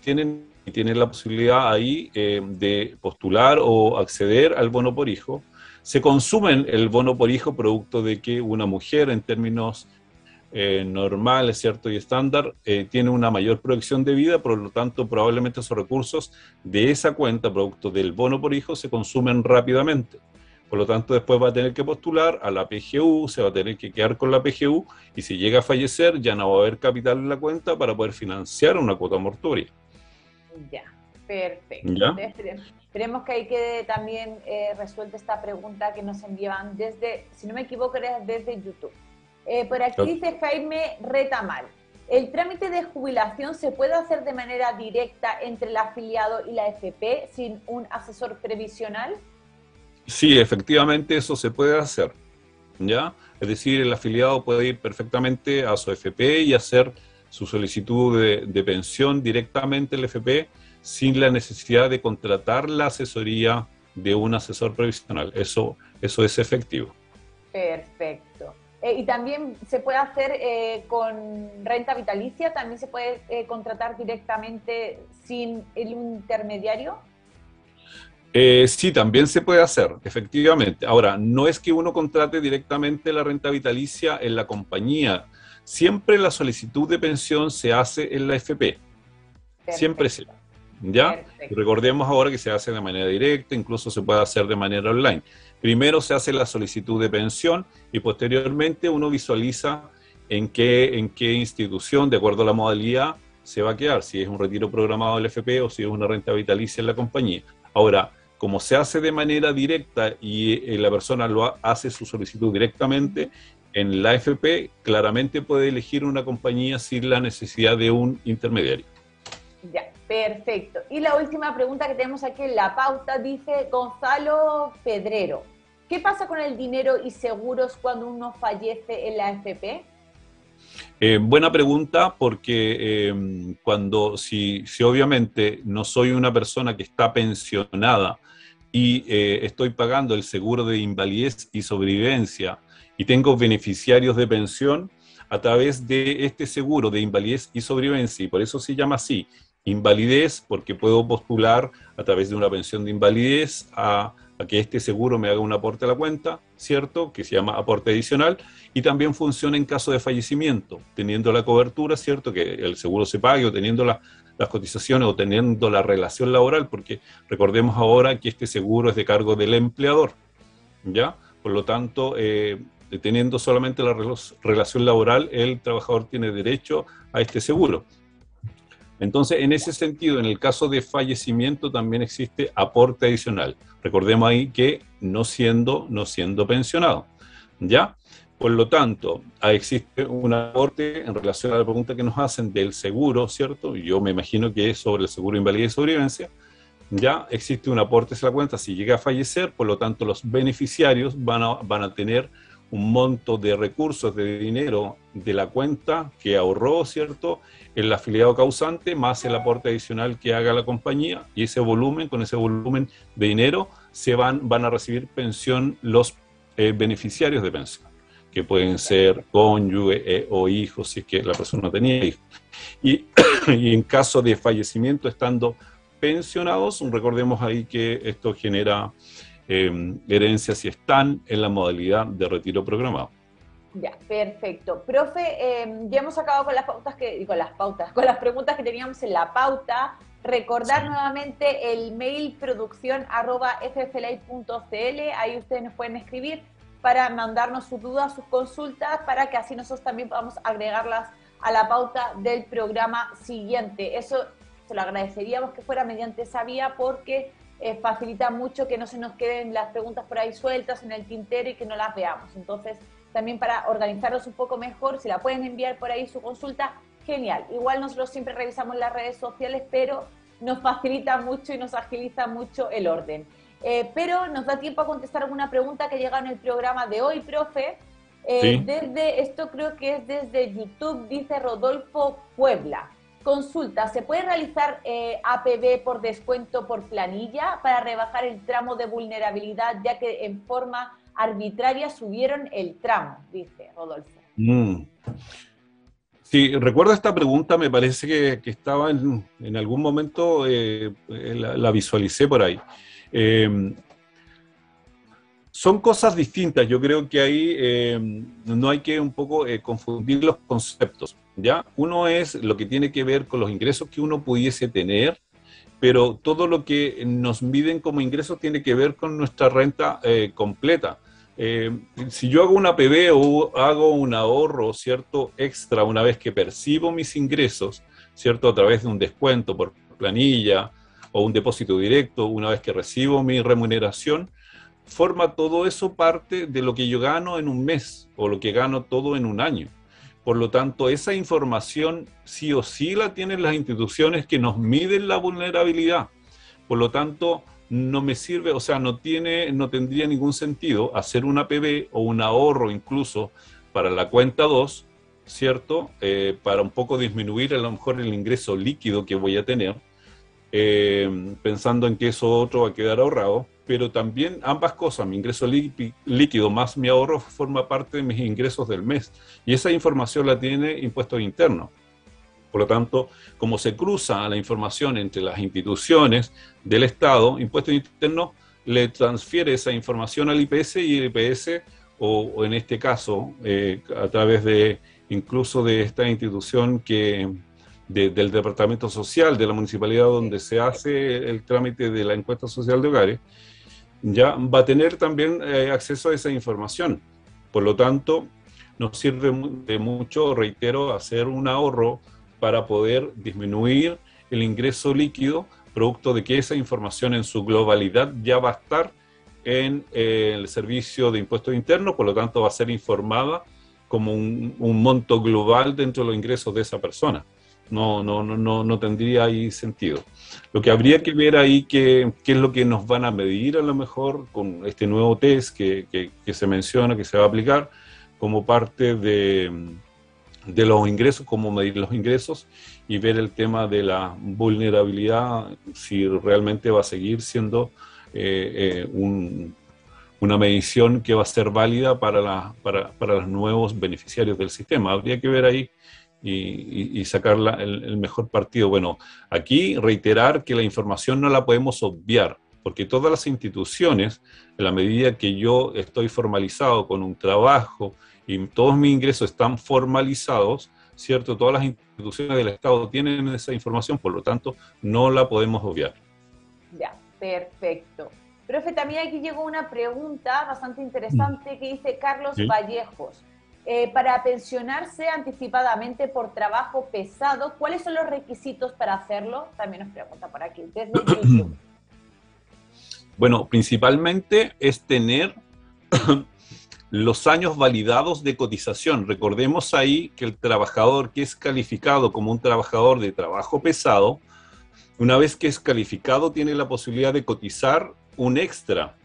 Tienen, tienen la posibilidad ahí eh, de postular o acceder al bono por hijo, se consumen el bono por hijo producto de que una mujer en términos eh, normales, ¿cierto? Y estándar, eh, tiene una mayor proyección de vida, por lo tanto, probablemente esos recursos de esa cuenta, producto del bono por hijo, se consumen rápidamente. Por lo tanto, después va a tener que postular a la PGU, se va a tener que quedar con la PGU y si llega a fallecer ya no va a haber capital en la cuenta para poder financiar una cuota mortuoria. Ya, perfecto. Esperemos que ahí quede también eh, resuelta esta pregunta que nos enviaban desde, si no me equivoco, era desde YouTube. Eh, por aquí dice Jaime Retamal. ¿El trámite de jubilación se puede hacer de manera directa entre el afiliado y la FP sin un asesor previsional? Sí, efectivamente eso se puede hacer. ¿ya? Es decir, el afiliado puede ir perfectamente a su FP y hacer su solicitud de, de pensión directamente al FP sin la necesidad de contratar la asesoría de un asesor previsional. Eso, eso es efectivo. Perfecto. Eh, y también se puede hacer eh, con renta vitalicia, también se puede eh, contratar directamente sin el intermediario. sí, también se puede hacer, efectivamente. Ahora, no es que uno contrate directamente la renta vitalicia en la compañía. Siempre la solicitud de pensión se hace en la FP. Siempre sí. ¿Ya? Recordemos ahora que se hace de manera directa, incluso se puede hacer de manera online. Primero se hace la solicitud de pensión y posteriormente uno visualiza en qué, en qué institución, de acuerdo a la modalidad, se va a quedar, si es un retiro programado del FP o si es una renta vitalicia en la compañía. Ahora, como se hace de manera directa y eh, la persona lo hace su solicitud directamente en la FP, claramente puede elegir una compañía sin la necesidad de un intermediario. Ya, perfecto. Y la última pregunta que tenemos aquí en la pauta dice Gonzalo Pedrero. ¿Qué pasa con el dinero y seguros cuando uno fallece en la FP? Eh, buena pregunta porque em, cuando, si, si, obviamente no soy una persona que está pensionada y eh, estoy pagando el seguro de invalidez y sobrevivencia y tengo beneficiarios de pensión a través de este seguro de invalidez y sobrevivencia, y por eso se llama así, invalidez, porque puedo postular a través de una pensión de invalidez a, que este seguro me haga un aporte a la cuenta, ¿cierto? Que se llama aporte adicional, y también funciona en caso de fallecimiento, teniendo la cobertura, ¿cierto? Que el seguro se pague o teniendo las cotizaciones o teniendo la relación laboral, porque recordemos ahora que este seguro es de cargo del empleador, ¿ya? Por lo tanto, eh, teniendo solamente la relación laboral, el trabajador tiene derecho a este seguro. Entonces, en ese sentido, en el caso de fallecimiento también existe aporte adicional. Recordemos ahí que no siendo, no siendo pensionado. ¿Ya? Por lo tanto, existe un aporte en relación a la pregunta que nos hacen del seguro, ¿cierto? Yo me imagino que es sobre el seguro de invalidez y sobrevivencia. Ya existe un aporte a la cuenta si llega a fallecer, por lo tanto, los beneficiarios van a, van a tener un monto de recursos, de dinero de la cuenta que ahorró, ¿cierto? El afiliado causante más el aporte adicional que haga la compañía y ese volumen, con ese volumen de dinero, se van, van a recibir pensión los eh, beneficiarios de pensión, que pueden ser cónyuge eh, o hijos, si es que la persona tenía hijos. Y en caso de fallecimiento, estando pensionados, recordemos ahí que esto genera eh, herencias si están en la modalidad de retiro programado. Ya, perfecto. Profe, em, ya hemos acabado con las pautas que, con las pautas, con las preguntas que teníamos en la pauta. Recordar nuevamente el mail producción arroba ahí ustedes nos pueden escribir para mandarnos sus dudas, sus consultas, para que así nosotros también podamos agregarlas a la pauta del programa siguiente. Eso se lo agradeceríamos que fuera mediante esa vía porque eh, facilita mucho que no se nos queden las preguntas por ahí sueltas en el tintero y que no las veamos. Entonces, también para organizarnos un poco mejor, si la pueden enviar por ahí su consulta, genial. Igual nosotros siempre revisamos las redes sociales, pero nos facilita mucho y nos agiliza mucho el orden. Eh, pero nos da tiempo a contestar alguna pregunta que llega en el programa de hoy, profe. Eh, desde, esto creo que es desde YouTube, dice Rodolfo Puebla. Consulta, ¿se puede realizar eh, APB por descuento por planilla para rebajar el tramo de vulnerabilidad, ya que en forma arbitraria subieron el tramo? Dice Rodolfo. Mm. Sí, recuerdo esta pregunta, me parece que, estaba en, algún momento, eh, la, visualicé por ahí. Eh, son cosas distintas. Yo creo que ahí eh, no hay que un poco eh, confundir los conceptos. ¿Ya? Uno es lo que tiene que ver con los ingresos que uno pudiese tener, pero todo lo que nos miden como ingresos tiene que ver con nuestra renta eh, completa. si yo hago una PB o hago un ahorro, ¿cierto? Extra una vez que percibo mis ingresos, ¿cierto? A través de un descuento por planilla o un depósito directo, una vez que recibo mi remuneración, forma todo eso parte de lo que yo gano en un mes o lo que gano todo en un año. Por lo tanto, esa información sí o sí la tienen las instituciones que nos miden la vulnerabilidad. Por lo tanto, no me sirve, o sea, no tiene, no tendría ningún sentido hacer una PB o un ahorro incluso para la cuenta 2, ¿cierto? Eh, para un poco disminuir a lo mejor el ingreso líquido que voy a tener, eh, pensando en que eso otro va a quedar ahorrado, pero también ambas cosas, mi ingreso líquido más mi ahorro forma parte de mis ingresos del mes y esa información la tiene impuestos internos. Por lo tanto, como se cruza la información entre las instituciones del Estado, impuestos internos le transfiere esa información al IPS y el IPS, o, en este caso, eh, a través de incluso de esta institución que del Departamento Social de la Municipalidad donde se hace el trámite de la encuesta social de hogares, ya va a tener también eh, acceso a esa información. Por lo tanto, nos sirve de mucho, reitero, hacer un ahorro para poder disminuir el ingreso líquido, producto de que esa información en su globalidad ya va a estar en eh, el servicio de impuestos internos, por lo tanto va a ser informada como un, monto global dentro de los ingresos de esa persona. No, no, no, no, tendría ahí sentido. Lo que habría que ver ahí qué es lo que nos van a medir a lo mejor con este nuevo test que, que, se menciona, que se va a aplicar como parte de, de los ingresos, cómo medir los ingresos y ver el tema de la vulnerabilidad, si realmente va a seguir siendo eh, eh, una medición que va a ser válida para, la, para, para, los nuevos beneficiarios del sistema. Habría que ver ahí y, y, sacar el, mejor partido. Bueno, aquí reiterar que la información no la podemos obviar, porque todas las instituciones, en la medida que yo estoy formalizado con un trabajo y todos mis ingresos están formalizados, ¿cierto? Todas las instituciones del Estado tienen esa información, por lo tanto, no la podemos obviar. Ya, perfecto. Profe, también aquí llegó una pregunta bastante interesante que dice Carlos Vallejos. Eh, para pensionarse anticipadamente por trabajo pesado, ¿cuáles son los requisitos para hacerlo? También nos pregunta por aquí, desde YouTube. Bueno, principalmente es tener los años validados de cotización. Recordemos ahí que el trabajador que es calificado como un trabajador de trabajo pesado, una vez que es calificado tiene la posibilidad de cotizar un extra.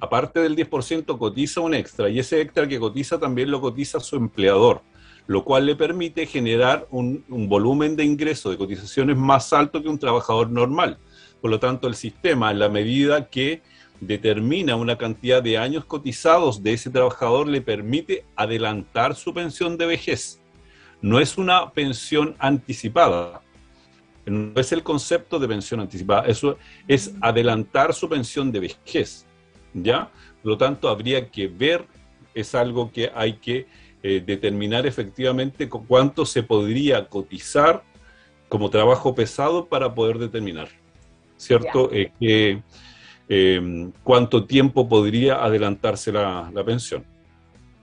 Aparte del 10% cotiza un extra y ese extra que cotiza también lo cotiza su empleador, lo cual le permite generar un, volumen de ingreso de cotizaciones más alto que un trabajador normal. Por lo tanto, el sistema, en la medida que determina una cantidad de años cotizados de ese trabajador, le permite adelantar su pensión de vejez. No es una pensión anticipada. No es el concepto de pensión anticipada, eso es adelantar su pensión de vejez. ¿Ya? Por lo tanto, habría que ver, es algo que hay que eh, determinar efectivamente cuánto se podría cotizar como trabajo pesado para poder determinar. ¿Cierto? Eh, que eh, cuánto tiempo podría adelantarse la, pensión.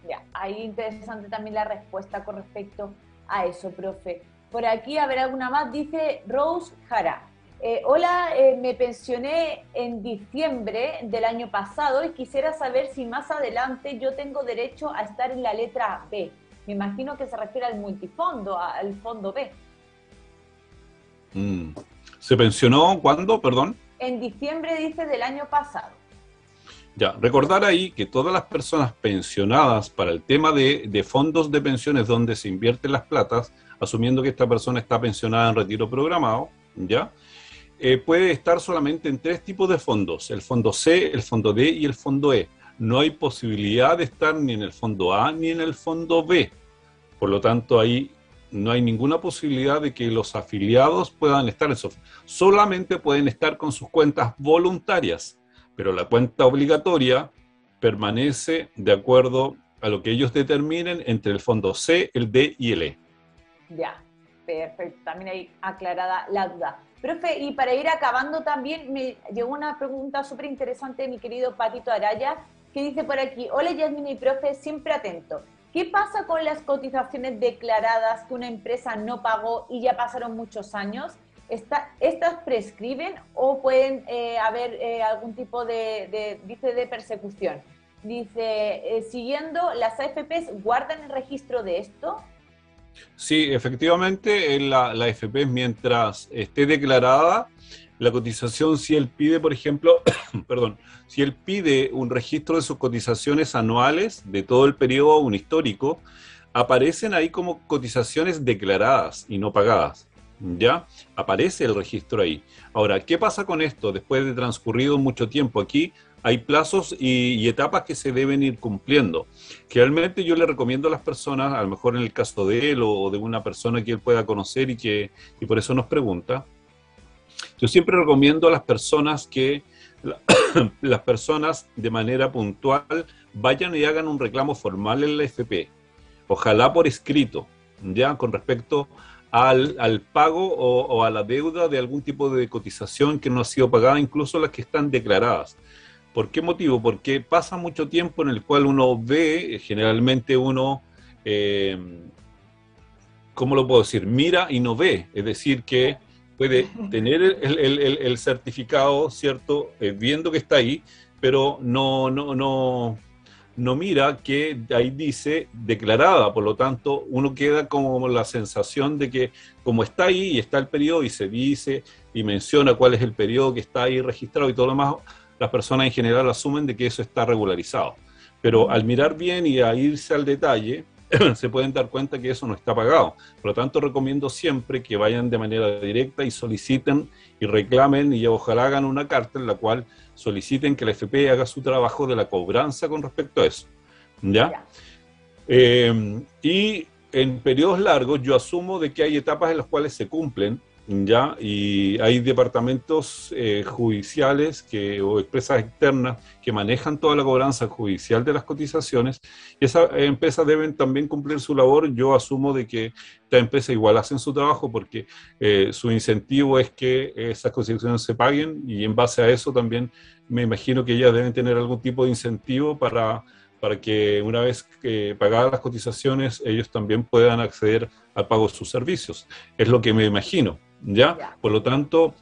Ya, ahí interesante también la respuesta con respecto a eso, profe. Por aquí, a ver alguna más, dice Rose Jara. Eh, hola, eh, me pensioné en diciembre del año pasado y quisiera saber si más adelante yo tengo derecho a estar en la letra B. Me imagino que se refiere al multifondo, al fondo B. Mm. ¿Se pensionó cuándo, perdón? en diciembre, dice, del año pasado. Ya, recordar ahí que todas las personas pensionadas para el tema de, fondos de pensiones donde se invierten las platas, asumiendo que esta persona está pensionada en retiro programado, ¿ya? Eh, puede estar solamente en tres tipos de fondos, el fondo C, el fondo D y el fondo E. No hay posibilidad de estar ni en el fondo A ni en el fondo B. Por lo tanto, ahí no hay ninguna posibilidad de que los afiliados puedan estar en eso. Solamente pueden estar con sus cuentas voluntarias, pero la cuenta obligatoria permanece de acuerdo a lo que ellos determinen entre el fondo C, el D y el E. Ya, perfecto. También hay aclarada la duda. Profe, y para ir acabando también me llegó una pregunta súper interesante de mi querido Patito Araya, que dice por aquí, hola Yasmin y profe, siempre atento. ¿Qué pasa con las cotizaciones declaradas que una empresa no pagó y ya pasaron muchos años? ¿Estas prescriben o pueden eh, haber eh, algún tipo de, dice, de persecución? Dice, eh, siguiendo, ¿las AFPs guardan el registro de esto? Sí, efectivamente, la, la AFP mientras esté declarada, la cotización, si él pide, por ejemplo, perdón, si él pide un registro de sus cotizaciones anuales de todo el periodo, un histórico, aparecen ahí como cotizaciones declaradas y no pagadas. ¿Ya? Aparece el registro ahí. Ahora, ¿qué pasa con esto después de transcurrido mucho tiempo? Aquí hay plazos y, etapas que se deben ir cumpliendo. Realmente yo le recomiendo a las personas, a lo mejor en el caso de él o de una persona que él pueda conocer y que y por eso nos pregunta, yo siempre recomiendo a las personas que las personas de manera puntual vayan y hagan un reclamo formal en la FP, ojalá por escrito, ya con respecto al, pago o, a la deuda de algún tipo de cotización que no ha sido pagada, incluso las que están declaradas. ¿Por qué motivo? Porque pasa mucho tiempo en el cual uno ve, generalmente uno, eh, ¿cómo lo puedo decir? Mira y no ve. Es decir, que puede tener el, certificado, ¿cierto? Eh, viendo que está ahí, pero no, no, no, no mira que ahí dice declarada, por lo tanto uno queda como la sensación de que como está ahí y está el periodo y se dice y menciona cuál es el periodo que está ahí registrado y todo lo demás, las personas en general asumen de que eso está regularizado. Pero al mirar bien y a irse al detalle, se pueden dar cuenta que eso no está pagado. Por lo tanto, recomiendo siempre que vayan de manera directa y soliciten y reclamen y ojalá hagan una carta en la cual soliciten que la FP haga su trabajo de la cobranza con respecto a eso. ¿Ya? Eh, y en periodos largos yo asumo de que hay etapas en las cuales se cumplen ¿ya? Y hay departamentos eh, judiciales que, o empresas externas que manejan toda la cobranza judicial de las cotizaciones y esas empresas deben también cumplir su labor. Yo asumo de que estas empresas igual hacen su trabajo porque eh, su incentivo es que esas cotizaciones se paguen y en base a eso también me imagino que ellas deben tener algún tipo de incentivo para para que una vez que pagadas las cotizaciones ellos también puedan acceder al pago de sus servicios. Es lo que me imagino. ¿Ya? Por lo tanto,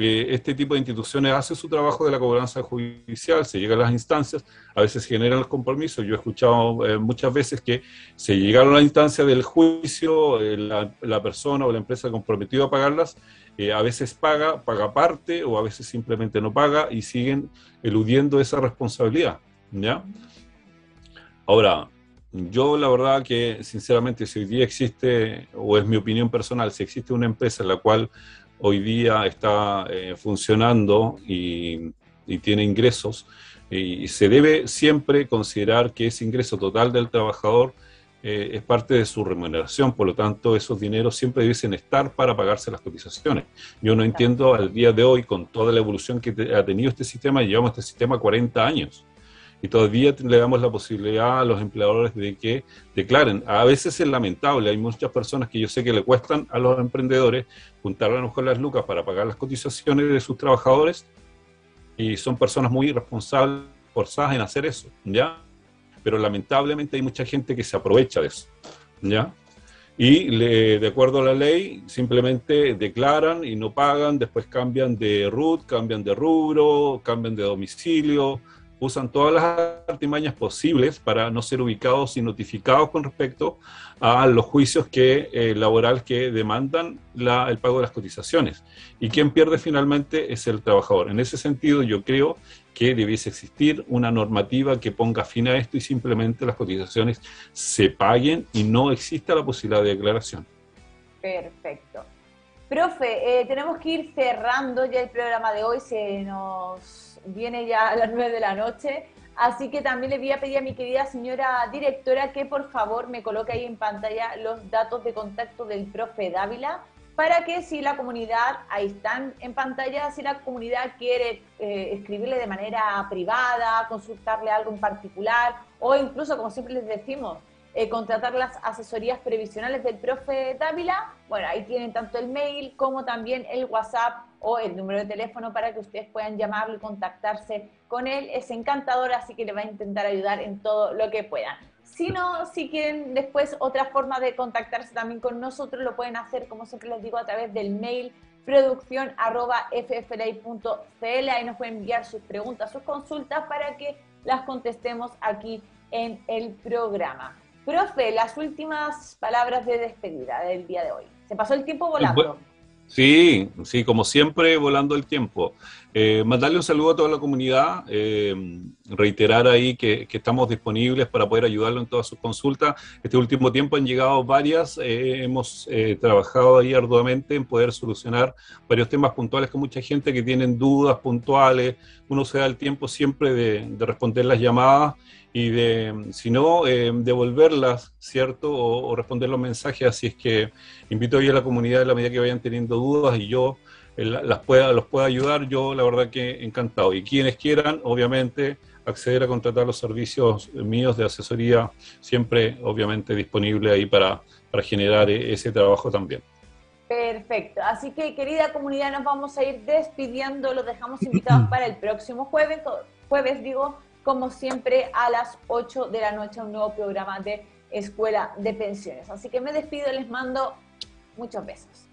eh, este tipo de instituciones hace su trabajo de la cobranza judicial, se llega a las instancias, a veces generan los compromisos. Yo he escuchado eh, muchas veces que se llegaron a la instancia del juicio, eh, la, persona o la empresa comprometió a pagarlas, a veces paga, paga parte o a veces simplemente no paga y siguen eludiendo esa responsabilidad, ¿ya? Ahora, yo la verdad que sinceramente si hoy día existe, o es mi opinión personal, si existe una empresa en la cual hoy día está eh, funcionando y, tiene ingresos, y, se debe siempre considerar que ese ingreso total del trabajador eh, es parte de su remuneración, por lo tanto esos dineros siempre deben estar para pagarse las cotizaciones. Yo no entiendo al día de hoy, con toda la evolución que ha tenido este sistema, llevamos este sistema 40 años y todavía le damos la posibilidad a los empleadores de que declaren. A veces es lamentable, hay muchas personas que yo sé que le cuestan a los emprendedores juntar a con las lucas para pagar las cotizaciones de sus trabajadores y son personas muy irresponsables, forzadas en hacer eso, ¿ya? Pero lamentablemente hay mucha gente que se aprovecha de eso, ¿ya? Y de acuerdo a la ley, simplemente declaran y no pagan, después cambian de RUT, cambian de rubro, cambian de domicilio, usan todas las artimañas posibles para no ser ubicados y notificados con respecto a los juicios que, eh, laborales que demandan el pago de las cotizaciones. Y quien pierde finalmente es el trabajador. En ese sentido, yo creo que debiese existir una normativa que ponga fin a esto y simplemente las cotizaciones se paguen y no exista la posibilidad de declaración. Perfecto. Profe, eh, tenemos que ir cerrando ya el programa de hoy, se nos viene ya a las nueve de la noche, así que también le voy a pedir a mi querida señora directora que por favor me coloque ahí en pantalla los datos de contacto del profe Dávila para que si la comunidad, ahí están en pantalla, si la comunidad quiere eh, escribirle de manera privada, consultarle algo en particular o incluso, como siempre les decimos, eh, contratar las asesorías previsionales del profe Dávila, bueno, ahí tienen tanto el mail como también el WhatsApp o el número de teléfono para que ustedes puedan llamarlo y contactarse con él. Es encantador, así que le va a intentar ayudar en todo lo que puedan. Si no, si quieren después otra forma de contactarse también con nosotros, lo pueden hacer, como siempre les digo, a través del mail producción ahí nos pueden enviar sus preguntas, sus consultas para que las contestemos aquí en el programa. Profe, las últimas palabras de despedida del día de hoy. Se pasó el tiempo volando. Sí, sí, como siempre, volando el tiempo. Eh, mandarle un saludo a toda la comunidad, eh, reiterar ahí que, estamos disponibles para poder ayudarlo en todas sus consultas. Este último tiempo han llegado varias, eh, hemos trabajado ahí arduamente en poder solucionar varios temas puntuales con mucha gente que tienen dudas puntuales. Uno se da el tiempo siempre de, de responder las llamadas y de, si no, eh, devolverlas, ¿cierto? O, responder los mensajes, así es que invito hoy a la comunidad en la medida que vayan teniendo dudas y yo eh, las pueda, los pueda ayudar, yo la verdad que encantado. Y quienes quieran, obviamente, acceder a contratar los servicios míos de asesoría, siempre, obviamente, disponible ahí para, para generar e, ese trabajo también. Perfecto. Así que, querida comunidad, nos vamos a ir despidiendo. Los dejamos invitados para el próximo jueves jueves digo, como siempre, a las 8 de la noche, un nuevo programa de Escuela de Pensiones. Así que me despido, les mando muchos besos.